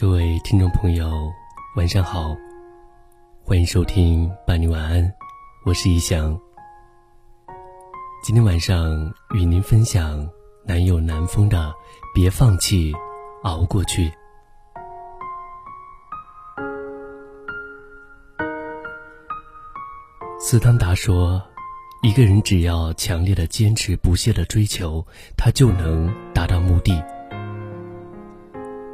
各位听众朋友，晚上好，欢迎收听伴你晚安，我是一翔。今天晚上与您分享南有南风的《别放弃，熬过去》。斯汤达说：“一个人只要强烈的坚持、不懈的追求，他就能达到目的。”《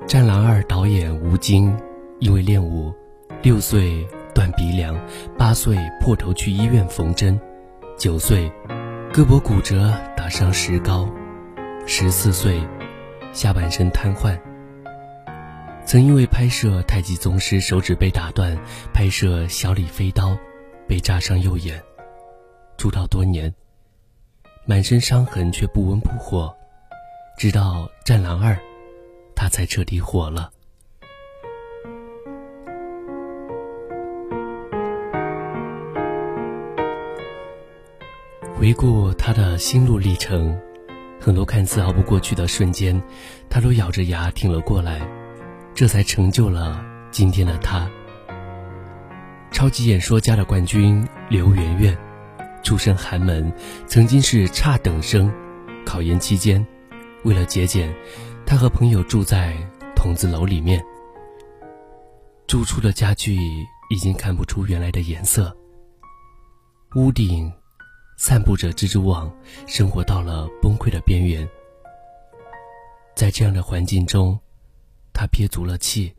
战狼二》导演吴京，因为练武，六岁断鼻梁，八岁破头去医院缝针，九岁胳膊骨折打伤石膏，十四岁下半身瘫痪。曾因为拍摄《太极宗师》手指被打断，拍摄《小李飞刀》被扎伤右眼，出道多年，满身伤痕却不温不火，直到《战狼二》。他才彻底火了。回顾他的心路历程，很多看似熬不过去的瞬间，他都咬着牙挺了过来，这才成就了今天的他。超级演说家的冠军刘媛媛，出身寒门，曾经是差等生，考研期间，为了节俭。他和朋友住在筒子楼里面，住处的家具已经看不出原来的颜色，屋顶散布着蜘蛛网，生活到了崩溃的边缘。在这样的环境中，他憋足了气，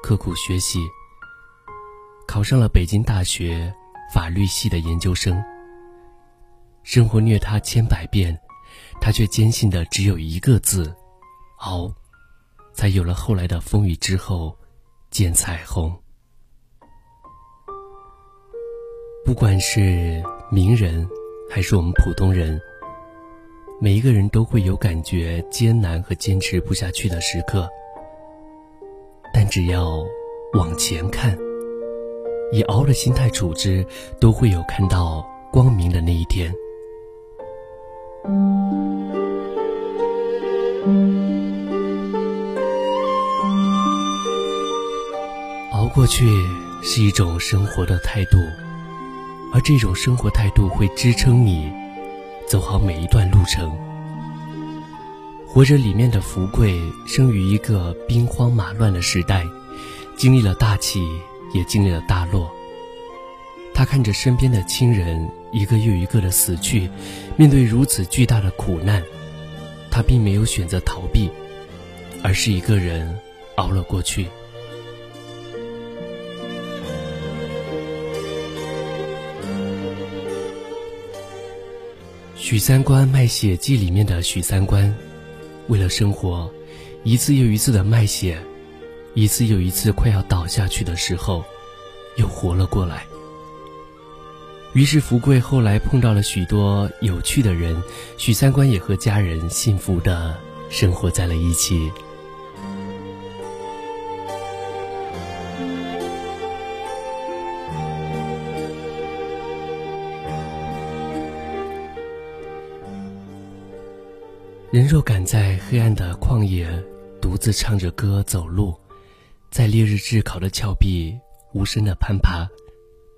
刻苦学习，考上了北京大学法律系的研究生。生活虐他千百遍，他却坚信的只有一个字。熬，才有了后来的风雨之后见彩虹。不管是名人还是我们普通人，每一个人都会有感觉艰难和坚持不下去的时刻。但只要往前看，以熬的心态处之，都会有看到光明的那一天。过去是一种生活的态度，而这种生活态度会支撑你走好每一段路程。活着里面的福贵生于一个兵荒马乱的时代，经历了大起，也经历了大落。他看着身边的亲人一个又一个的死去，面对如此巨大的苦难，他并没有选择逃避，而是一个人熬了过去。许三观卖血记里面的许三观，为了生活，一次又一次的卖血，一次又一次快要倒下去的时候，又活了过来。于是福贵后来碰到了许多有趣的人，许三观也和家人幸福的生活在了一起。人若敢在黑暗的旷野独自唱着歌走路，在烈日炙烤的峭壁无声的攀爬，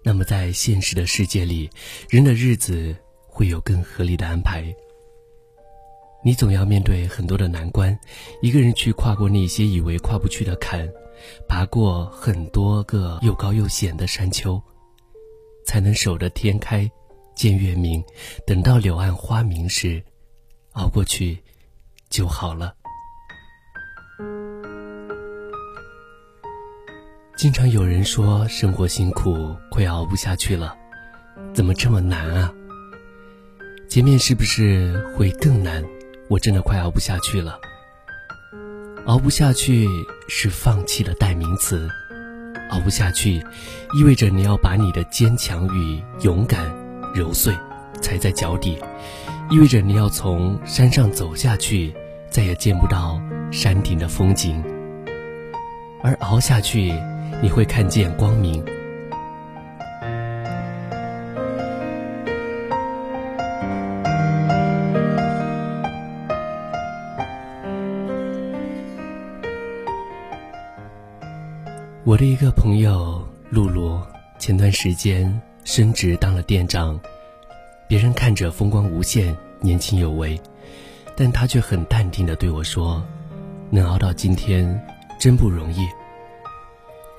那么在现实的世界里，人的日子会有更合理的安排。你总要面对很多的难关，一个人去跨过那些以为跨不去的坎，爬过很多个又高又险的山丘，才能守得天开见月明，等到柳暗花明时，熬过去。就好了。经常有人说生活辛苦，快熬不下去了，怎么这么难啊？前面是不是会更难？我真的快熬不下去了。熬不下去是放弃的代名词，熬不下去，意味着你要把你的坚强与勇敢揉碎，踩在脚底。意味着你要从山上走下去，再也见不到山顶的风景。而熬下去，你会看见光明。我的一个朋友露露，前段时间升职当了店长，别人看着风光无限、年轻有为，但他却很淡定地对我说：“能熬到今天，真不容易。”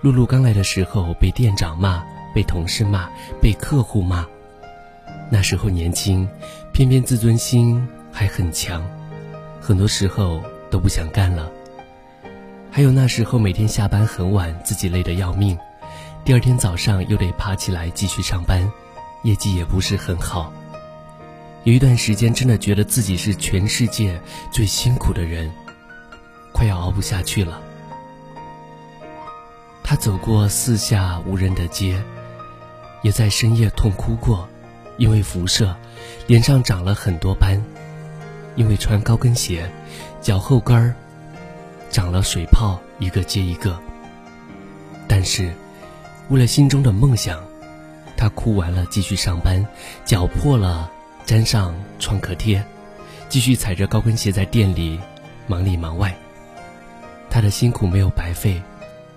露露刚来的时候被店长骂，被同事骂，被客户骂，那时候年轻，偏偏自尊心还很强，很多时候都不想干了。还有那时候每天下班很晚，自己累得要命，第二天早上又得爬起来继续上班，业绩也不是很好。有一段时间真的觉得自己是全世界最辛苦的人，快要熬不下去了。他走过四下无人的街，也在深夜痛哭过，因为辐射，脸上长了很多斑，因为穿高跟鞋，脚后跟儿。长了水泡，一个接一个。但是，为了心中的梦想，他哭完了继续上班，脚破了粘上创可贴，继续踩着高跟鞋在店里忙里忙外。他的辛苦没有白费，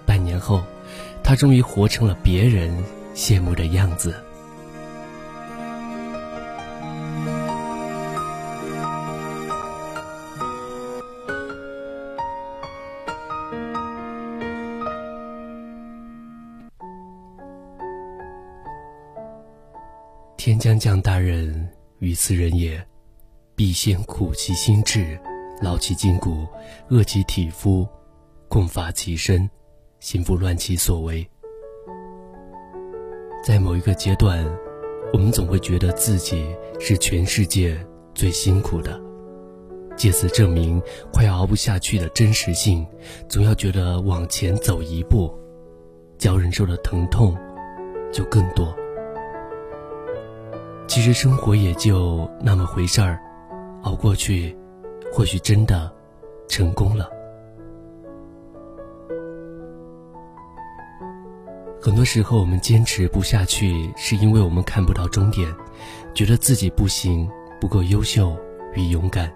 半年后，他终于活成了别人羡慕的样子。天将降大任于斯人也，必先苦其心志，劳其筋骨，饿其体肤，空乏其身，心不乱其所为。在某一个阶段，我们总会觉得自己是全世界最辛苦的，借此证明快要熬不下去的真实性。总要觉得往前走一步，叫人受的疼痛就更多。其实生活也就那么回事儿，熬过去，或许真的成功了。很多时候，我们坚持不下去，是因为我们看不到终点，觉得自己不行，不够优秀与勇敢。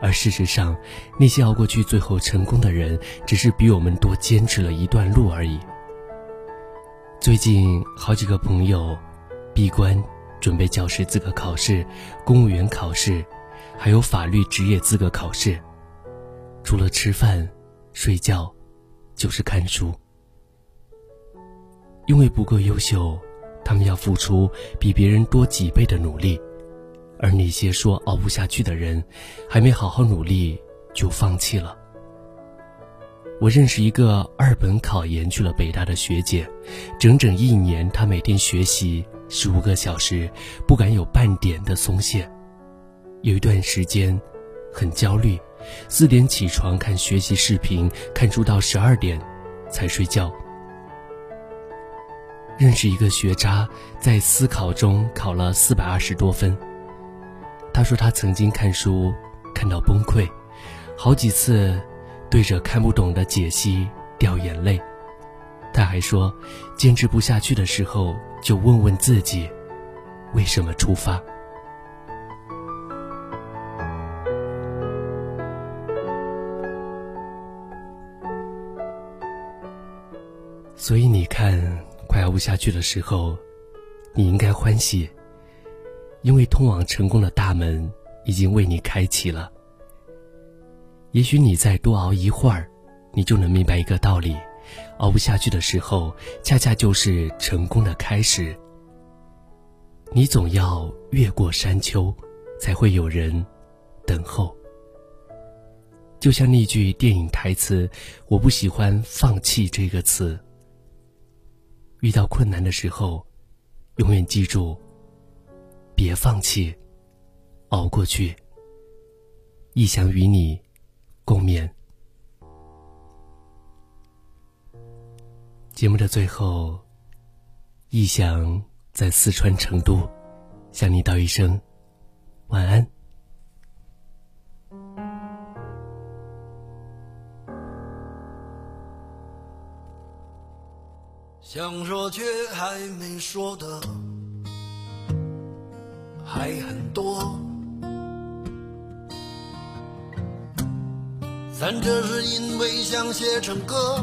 而事实上，那些熬过去最后成功的人，只是比我们多坚持了一段路而已。最近好几个朋友闭关。准备教师资格考试、公务员考试，还有法律职业资格考试。除了吃饭、睡觉，就是看书。因为不够优秀，他们要付出比别人多几倍的努力。而那些说熬不下去的人，还没好好努力就放弃了。我认识一个二本考研去了北大的学姐，整整一年，她每天学习。十五个小时，不敢有半点的松懈。有一段时间，很焦虑，四点起床看学习视频，看书到十二点才睡觉。认识一个学渣，在思考中考了四百二十多分。他说他曾经看书看到崩溃，好几次对着看不懂的解析掉眼泪。他还说，坚持不下去的时候，就问问自己，为什么出发。所以你看，快熬不下去的时候，你应该欢喜，因为通往成功的大门已经为你开启了。也许你再多熬一会儿，你就能明白一个道理。熬不下去的时候，恰恰就是成功的开始。你总要越过山丘，才会有人等候。就像那句电影台词：“我不喜欢放弃这个词。”遇到困难的时候，永远记住，别放弃，熬过去。亦想与你共勉。节目的最后，逸翔在四川成都向你道一声晚安。想说却还没说的还很多，咱这是因为想写成歌。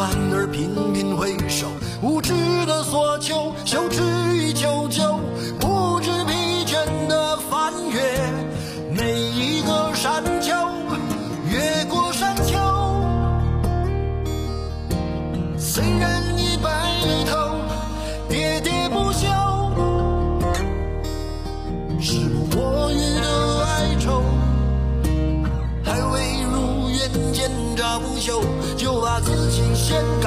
反而频频回首，无知的索求，羞耻于求救，自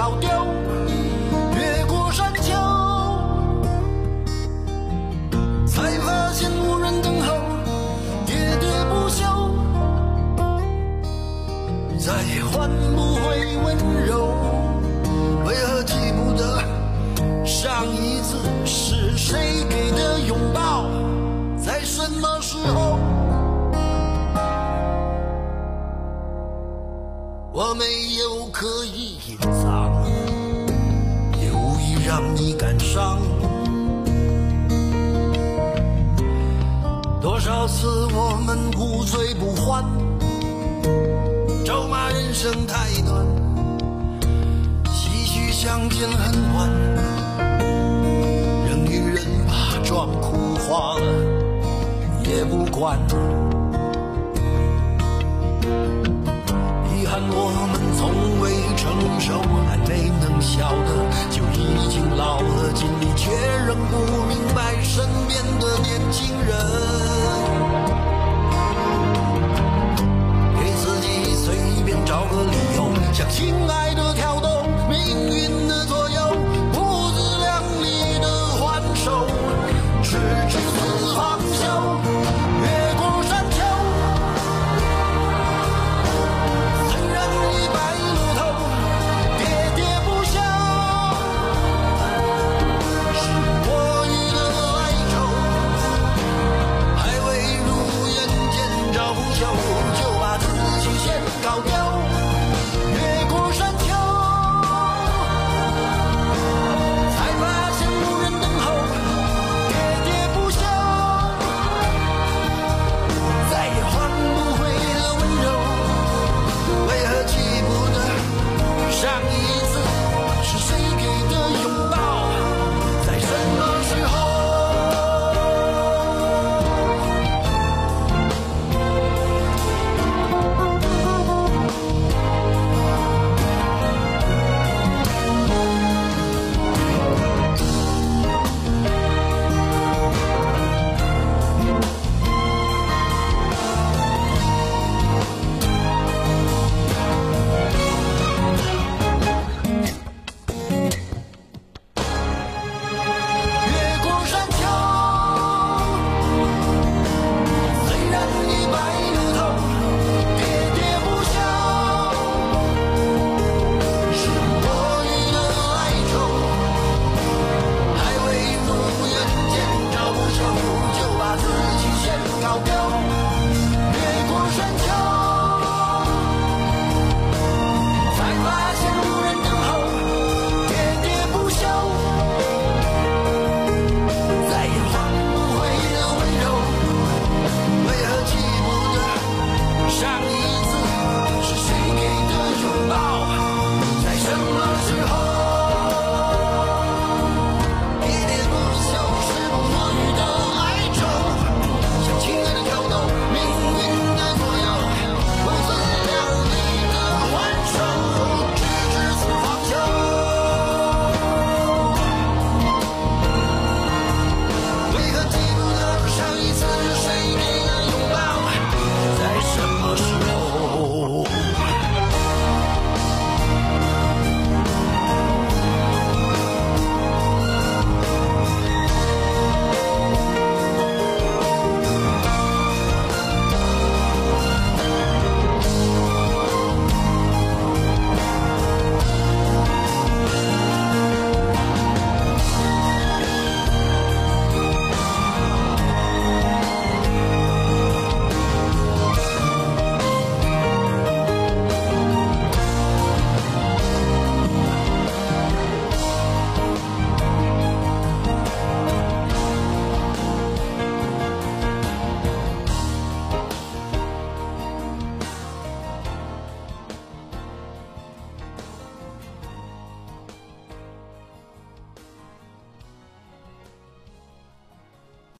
伤。多少次我们不醉不欢，咒骂人生太短。唏嘘相见恨晚，人与人把妆哭花了也不管。遗憾我们从未成熟，还没能晓得，就已经老了，尽力去